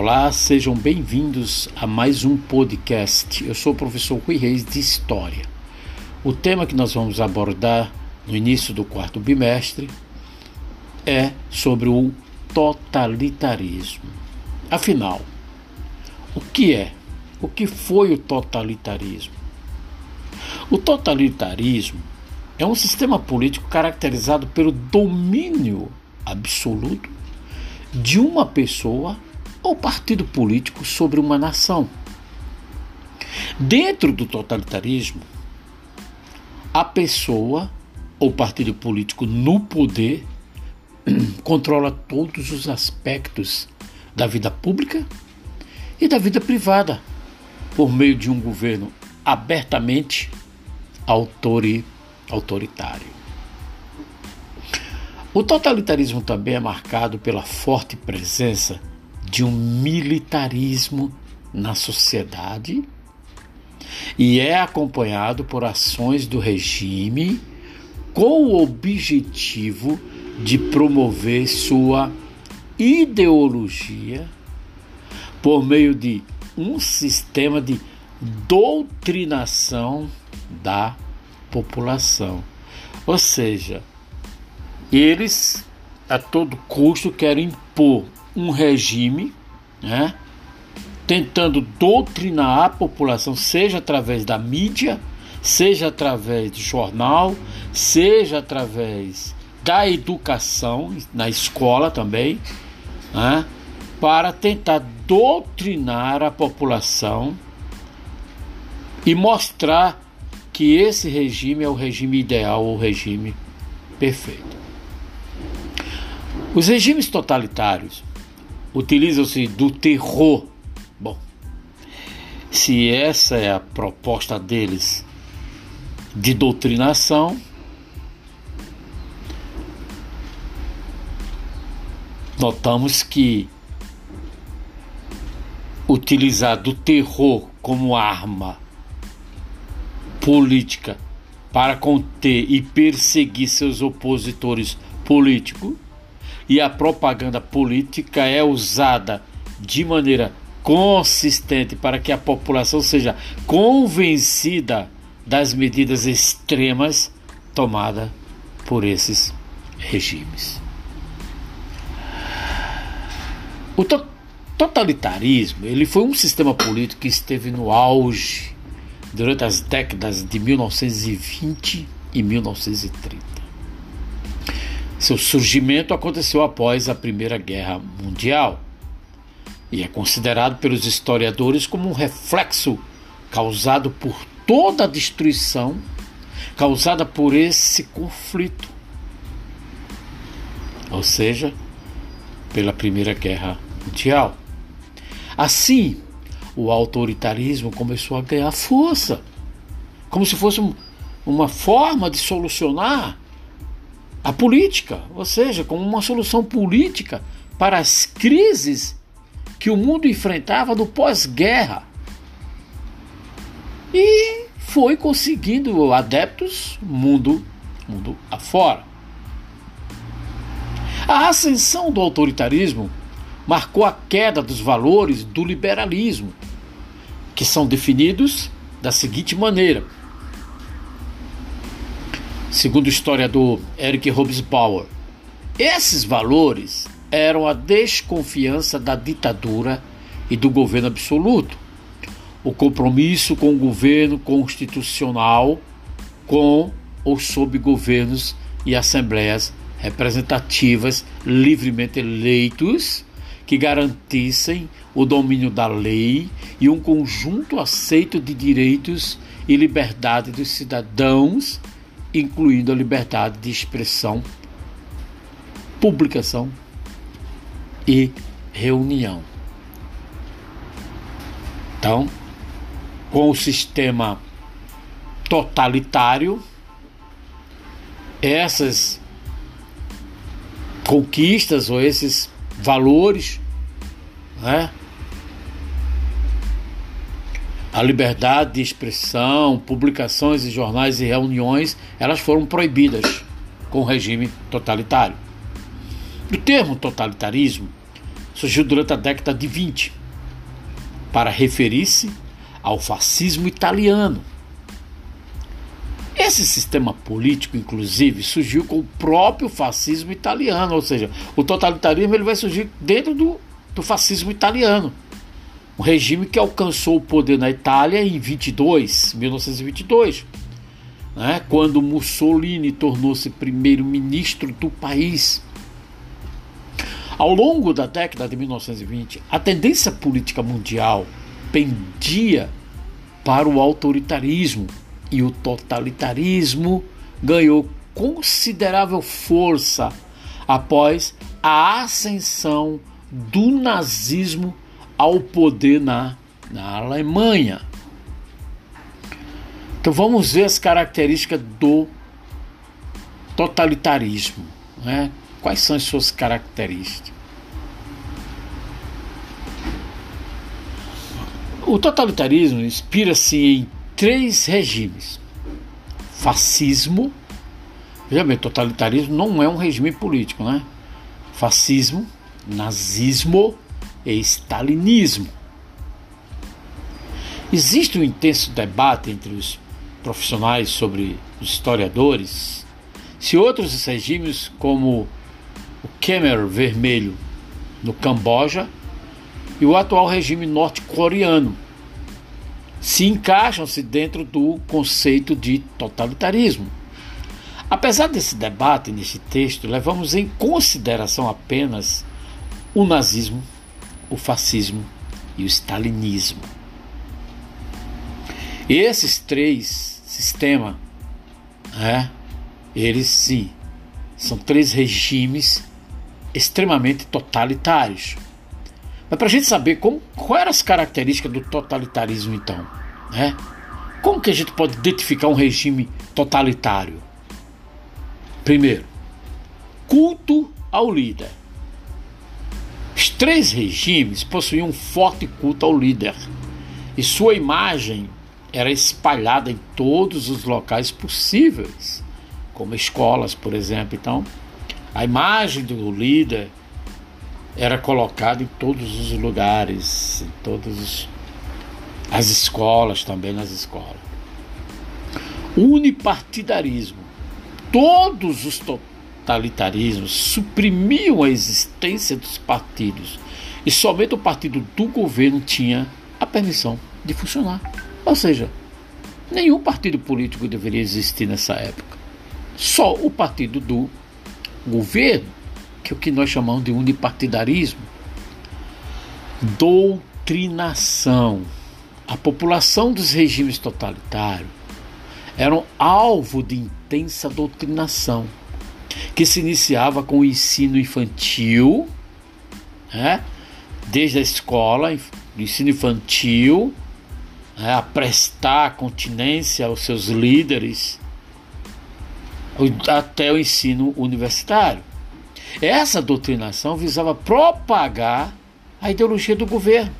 Olá, sejam bem-vindos a mais um podcast. Eu sou o professor Rui Reis de História. O tema que nós vamos abordar no início do quarto bimestre é sobre o totalitarismo. Afinal, o que é? O que foi o totalitarismo? O totalitarismo é um sistema político caracterizado pelo domínio absoluto de uma pessoa ou partido político sobre uma nação. Dentro do totalitarismo, a pessoa ou partido político no poder controla todos os aspectos da vida pública e da vida privada por meio de um governo abertamente autori autoritário. O totalitarismo também é marcado pela forte presença de um militarismo na sociedade e é acompanhado por ações do regime com o objetivo de promover sua ideologia por meio de um sistema de doutrinação da população. Ou seja, eles a todo custo querem impor um regime, né, tentando doutrinar a população, seja através da mídia, seja através de jornal, seja através da educação, na escola também, né, para tentar doutrinar a população e mostrar que esse regime é o regime ideal, o regime perfeito. Os regimes totalitários utilizam-se do terror. Bom, se essa é a proposta deles de doutrinação, notamos que utilizar do terror como arma política para conter e perseguir seus opositores políticos e a propaganda política é usada de maneira consistente para que a população seja convencida das medidas extremas tomadas por esses regimes. O totalitarismo ele foi um sistema político que esteve no auge durante as décadas de 1920 e 1930. Seu surgimento aconteceu após a Primeira Guerra Mundial e é considerado pelos historiadores como um reflexo causado por toda a destruição causada por esse conflito, ou seja, pela Primeira Guerra Mundial. Assim, o autoritarismo começou a ganhar força, como se fosse uma forma de solucionar a política, ou seja, como uma solução política para as crises que o mundo enfrentava no pós-guerra. E foi conseguindo adeptos mundo, mundo afora. A ascensão do autoritarismo marcou a queda dos valores do liberalismo, que são definidos da seguinte maneira: segundo o historiador Eric Hobsbawm. Esses valores eram a desconfiança da ditadura e do governo absoluto, o compromisso com o governo constitucional, com ou sob governos e assembleias representativas livremente eleitos que garantissem o domínio da lei e um conjunto aceito de direitos e liberdade dos cidadãos incluindo a liberdade de expressão, publicação e reunião. Então, com o sistema totalitário, essas conquistas ou esses valores, né, a liberdade de expressão, publicações em jornais e reuniões, elas foram proibidas com o regime totalitário. O termo totalitarismo surgiu durante a década de 20 para referir-se ao fascismo italiano. Esse sistema político, inclusive, surgiu com o próprio fascismo italiano, ou seja, o totalitarismo ele vai surgir dentro do, do fascismo italiano. Um regime que alcançou o poder na Itália em 22, 1922, né, quando Mussolini tornou-se primeiro-ministro do país. Ao longo da década de 1920, a tendência política mundial pendia para o autoritarismo e o totalitarismo ganhou considerável força após a ascensão do nazismo ao poder na, na Alemanha. Então vamos ver as características do totalitarismo. Né? Quais são as suas características? O totalitarismo inspira-se em três regimes: fascismo. Veja bem, totalitarismo não é um regime político, né? Fascismo, nazismo stalinismo. Existe um intenso debate entre os profissionais sobre os historiadores se outros regimes, como o Khmer Vermelho no Camboja e o atual regime norte-coreano, se encaixam-se dentro do conceito de totalitarismo. Apesar desse debate neste texto, levamos em consideração apenas o nazismo, o fascismo e o stalinismo. Esses três sistemas, é, eles sim, são três regimes extremamente totalitários. Mas para a gente saber como, quais eram as características do totalitarismo, então, né? Como que a gente pode identificar um regime totalitário? Primeiro, culto ao líder. Os três regimes possuíam um forte culto ao líder e sua imagem era espalhada em todos os locais possíveis, como escolas, por exemplo. Então, a imagem do líder era colocado em todos os lugares, em todas as escolas, também nas escolas. Unipartidarismo. Todos os totalitarismos suprimiam a existência dos partidos e somente o partido do governo tinha a permissão de funcionar. Ou seja, nenhum partido político deveria existir nessa época. Só o partido do governo que é o que nós chamamos de unipartidarismo. Doutrinação. A população dos regimes totalitários eram alvo de intensa doutrinação, que se iniciava com o ensino infantil, né? desde a escola, do ensino infantil, né? a prestar continência aos seus líderes, até o ensino universitário. Essa doutrinação visava propagar a ideologia do governo.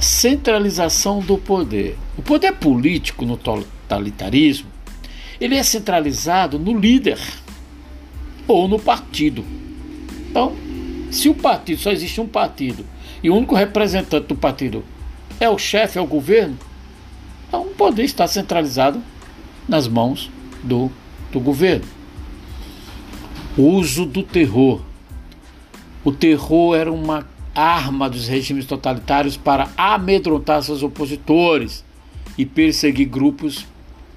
Centralização do poder. O poder político no totalitarismo, ele é centralizado no líder ou no partido. Então, se o partido só existe um partido e o único representante do partido é o chefe, é o governo, então o poder está centralizado nas mãos do do governo. Uso do terror. O terror era uma arma dos regimes totalitários para amedrontar seus opositores e perseguir grupos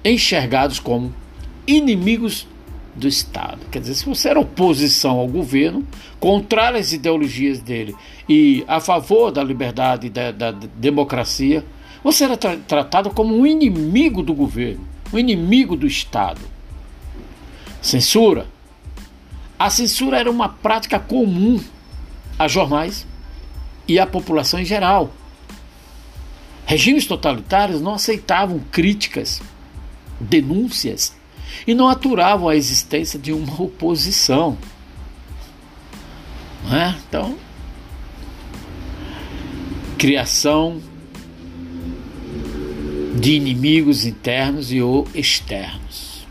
enxergados como inimigos do Estado. Quer dizer, se você era oposição ao governo, contrário às ideologias dele e a favor da liberdade e da, da democracia, você era tra tratado como um inimigo do governo, um inimigo do Estado. Censura. A censura era uma prática comum a jornais e à população em geral. Regimes totalitários não aceitavam críticas, denúncias e não aturavam a existência de uma oposição. É? Então, criação de inimigos internos e ou externos.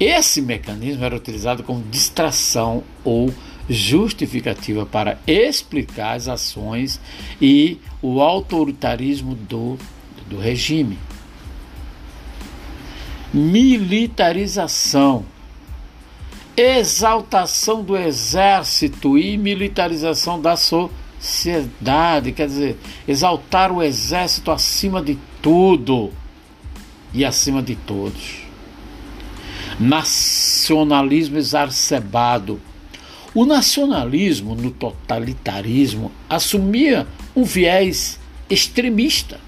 Esse mecanismo era utilizado como distração ou justificativa para explicar as ações e o autoritarismo do, do regime. Militarização, exaltação do exército e militarização da sociedade, quer dizer, exaltar o exército acima de tudo e acima de todos. Nacionalismo exacerbado o nacionalismo no totalitarismo assumia um viés extremista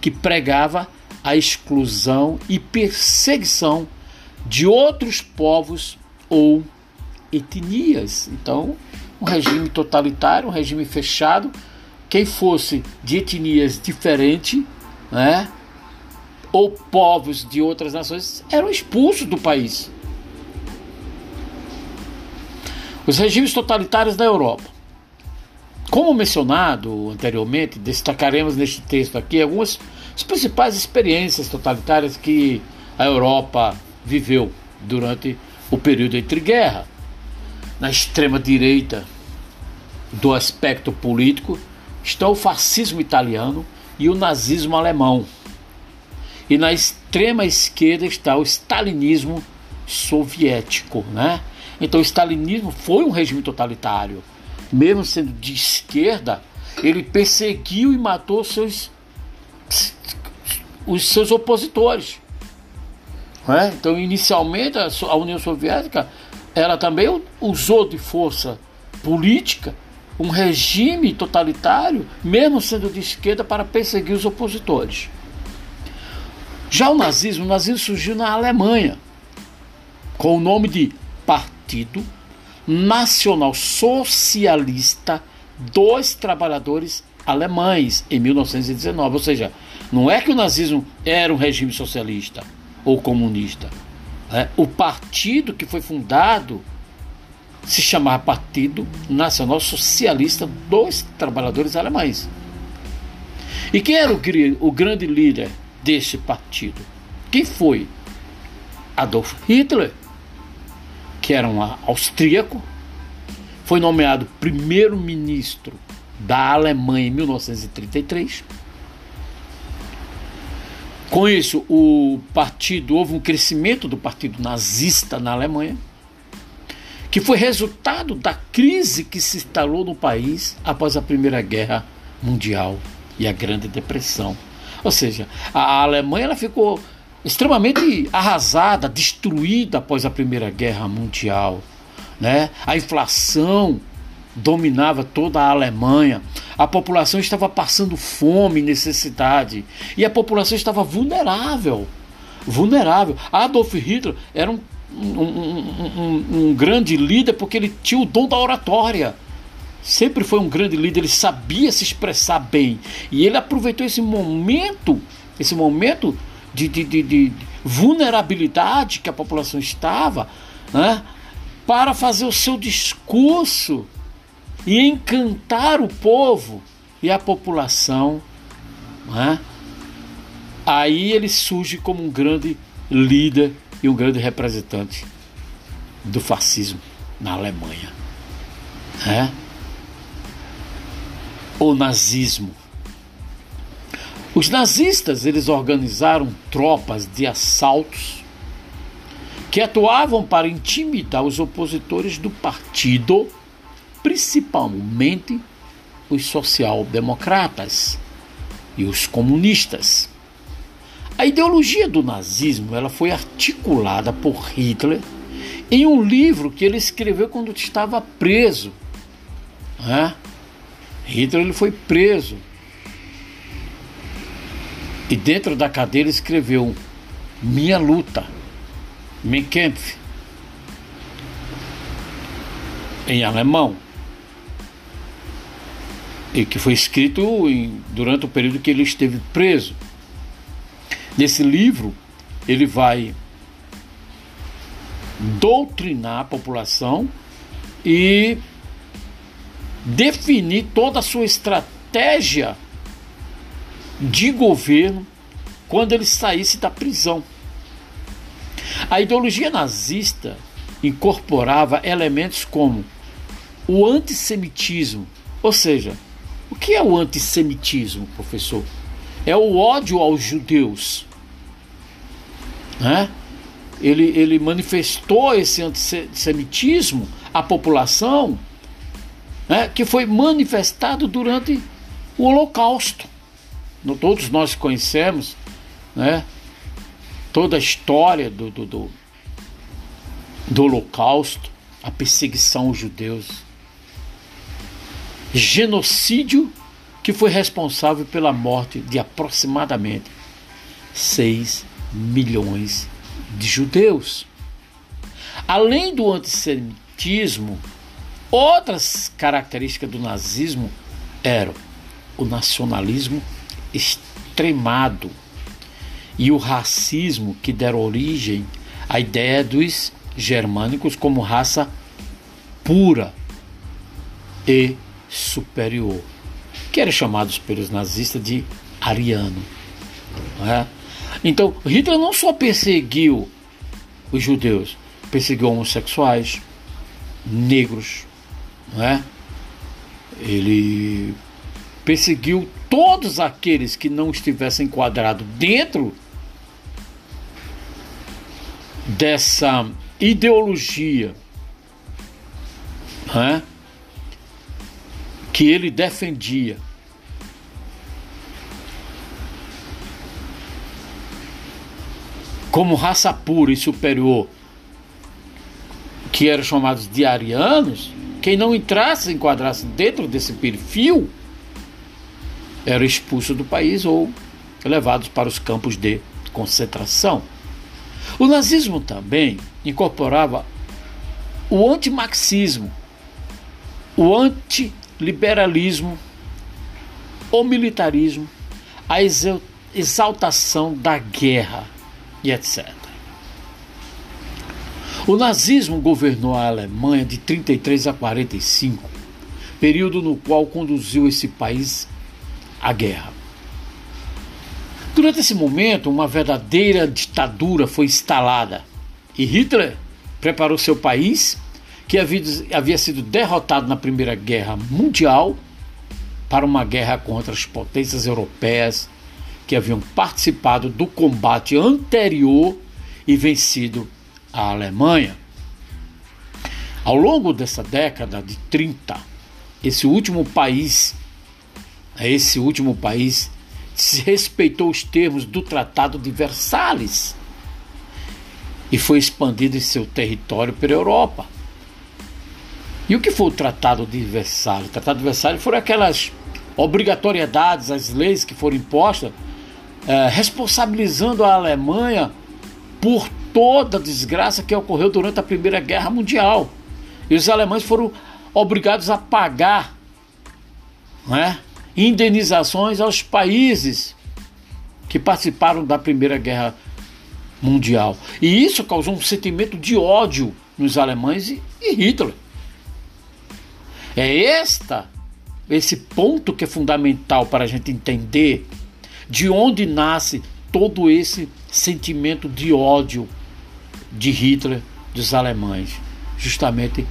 que pregava a exclusão e perseguição de outros povos ou etnias. Então, um regime totalitário, um regime fechado, quem fosse de etnias diferentes, né, ou povos de outras nações, eram expulsos do país. Os regimes totalitários da Europa. Como mencionado anteriormente, destacaremos neste texto aqui algumas das principais experiências totalitárias que a Europa viveu durante o período entre guerra. Na extrema direita do aspecto político está o fascismo italiano e o nazismo alemão. E na extrema esquerda está o stalinismo soviético, né? Então o stalinismo foi um regime totalitário. Mesmo sendo de esquerda, ele perseguiu e matou seus, os seus opositores. É? Então, inicialmente, a União Soviética ela também usou de força política um regime totalitário, mesmo sendo de esquerda, para perseguir os opositores. Já o nazismo, o nazismo surgiu na Alemanha, com o nome de Partido Nacional Socialista dos Trabalhadores Alemães, em 1919. Ou seja, não é que o nazismo era um regime socialista ou comunista. É, o partido que foi fundado se chamava Partido Nacional Socialista dos Trabalhadores Alemães. E quem era o, o grande líder desse partido? Quem foi? Adolf Hitler que era um austríaco, foi nomeado primeiro-ministro da Alemanha em 1933. Com isso, o partido houve um crescimento do partido nazista na Alemanha, que foi resultado da crise que se instalou no país após a Primeira Guerra Mundial e a Grande Depressão. Ou seja, a Alemanha ela ficou extremamente arrasada, destruída após a Primeira Guerra Mundial. Né? A inflação dominava toda a Alemanha. A população estava passando fome e necessidade. E a população estava vulnerável. Vulnerável. Adolf Hitler era um, um, um, um, grande líder porque ele tinha o dom da oratória. Sempre foi um grande líder, ele sabia se expressar bem. E ele aproveitou esse momento, esse momento de, de, de, de vulnerabilidade que a população estava, né, para fazer o seu discurso e encantar o povo e a população. Né? Aí ele surge como um grande líder e um grande representante do fascismo na Alemanha. Né? O nazismo os nazistas eles organizaram tropas de assaltos que atuavam para intimidar os opositores do partido, principalmente os social-democratas e os comunistas. A ideologia do nazismo ela foi articulada por Hitler em um livro que ele escreveu quando estava preso. Hitler ele foi preso e dentro da cadeira escreveu Minha Luta, Mein Kampf, em alemão, e que foi escrito em, durante o período que ele esteve preso. Nesse livro, ele vai doutrinar a população e definir toda a sua estratégia de governo quando ele saísse da prisão. A ideologia nazista incorporava elementos como o antissemitismo, ou seja, o que é o antissemitismo, professor? É o ódio aos judeus. Né? Ele, ele manifestou esse antissemitismo à população né, que foi manifestado durante o Holocausto. Todos nós conhecemos né, toda a história do, do, do, do Holocausto, a perseguição aos judeus genocídio que foi responsável pela morte de aproximadamente 6 milhões de judeus. Além do antissemitismo, outras características do nazismo eram o nacionalismo extremado e o racismo que deram origem à ideia dos germânicos como raça pura e superior, que eram chamados pelos nazistas de ariano. É? Então, Hitler não só perseguiu os judeus, perseguiu homossexuais, negros, é? ele perseguiu todos aqueles que não estivessem enquadrados dentro dessa ideologia. É? Que ele defendia. Como raça pura e superior, que eram chamados de arianos, quem não entrasse, enquadrasse dentro desse perfil, era expulso do país ou levados para os campos de concentração. O nazismo também incorporava o antimarxismo, o anti liberalismo, o militarismo, a exaltação da guerra e etc. O nazismo governou a Alemanha de 33 a 45, período no qual conduziu esse país à guerra. Durante esse momento, uma verdadeira ditadura foi instalada e Hitler preparou seu país que havia, havia sido derrotado na Primeira Guerra Mundial para uma guerra contra as potências europeias que haviam participado do combate anterior e vencido a Alemanha. Ao longo dessa década de 30, esse último país, esse último país se respeitou os termos do Tratado de Versalhes e foi expandido em seu território pela Europa. E o que foi o Tratado de Versalhes? O Tratado de Versalhes foram aquelas obrigatoriedades, as leis que foram impostas, é, responsabilizando a Alemanha por toda a desgraça que ocorreu durante a Primeira Guerra Mundial. E os alemães foram obrigados a pagar né, indenizações aos países que participaram da Primeira Guerra Mundial. E isso causou um sentimento de ódio nos alemães e, e Hitler. É esta, esse ponto que é fundamental para a gente entender de onde nasce todo esse sentimento de ódio de Hitler dos alemães, justamente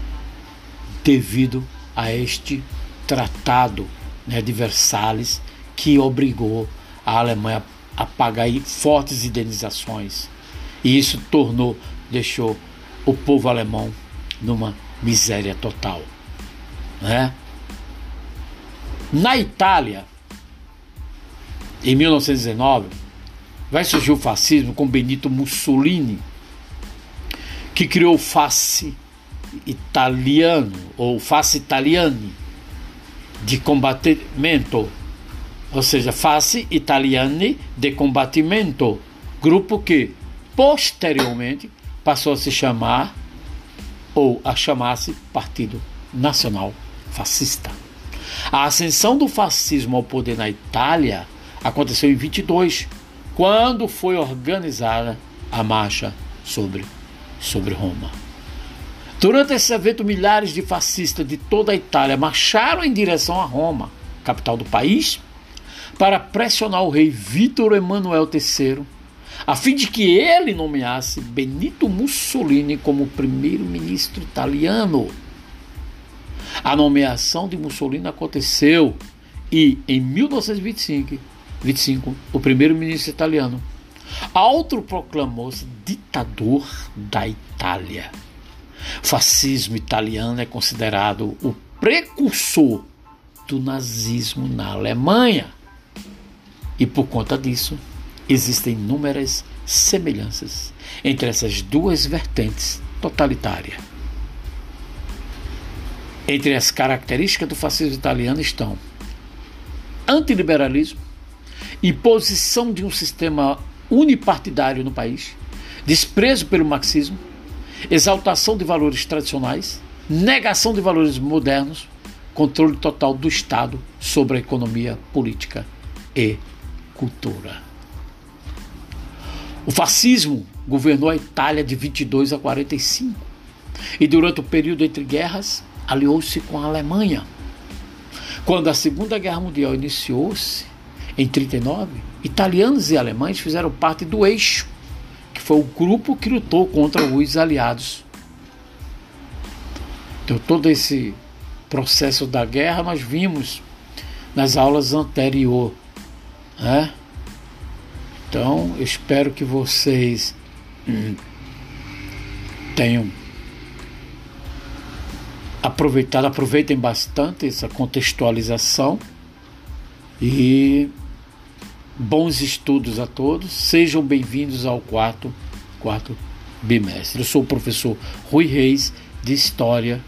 devido a este tratado né, de Versalhes que obrigou a Alemanha a pagar fortes indenizações. E isso tornou, deixou o povo alemão numa miséria total. Né? Na Itália, em 1919, vai surgir o fascismo com Benito Mussolini, que criou o face italiano, ou face italiani, de combatimento, ou seja, face italiani de combatimento, grupo que posteriormente passou a se chamar ou a chamar-se Partido Nacional fascista. A ascensão do fascismo ao poder na Itália aconteceu em 22, quando foi organizada a marcha sobre, sobre Roma. Durante esse evento, milhares de fascistas de toda a Itália marcharam em direção a Roma, capital do país, para pressionar o rei Vítor Emanuel III a fim de que ele nomeasse Benito Mussolini como primeiro-ministro italiano. A nomeação de Mussolini aconteceu e, em 1925, 25, o primeiro-ministro italiano autoproclamou-se ditador da Itália. O fascismo italiano é considerado o precursor do nazismo na Alemanha. E por conta disso, existem inúmeras semelhanças entre essas duas vertentes totalitárias. Entre as características do fascismo italiano estão antiliberalismo, imposição de um sistema unipartidário no país, desprezo pelo marxismo, exaltação de valores tradicionais, negação de valores modernos, controle total do Estado sobre a economia, política e cultura. O fascismo governou a Itália de 22 a 45 e, durante o período entre guerras, aliou-se com a Alemanha. Quando a Segunda Guerra Mundial iniciou-se, em 39, italianos e alemães fizeram parte do Eixo, que foi o grupo que lutou contra os aliados. Então, todo esse processo da guerra nós vimos nas aulas anteriores. Né? Então, espero que vocês hum, tenham aproveitado, aproveitem bastante essa contextualização e Bons estudos a todos, sejam bem-vindos ao quarto, quarto bimestre. Eu sou o professor Rui Reis, de História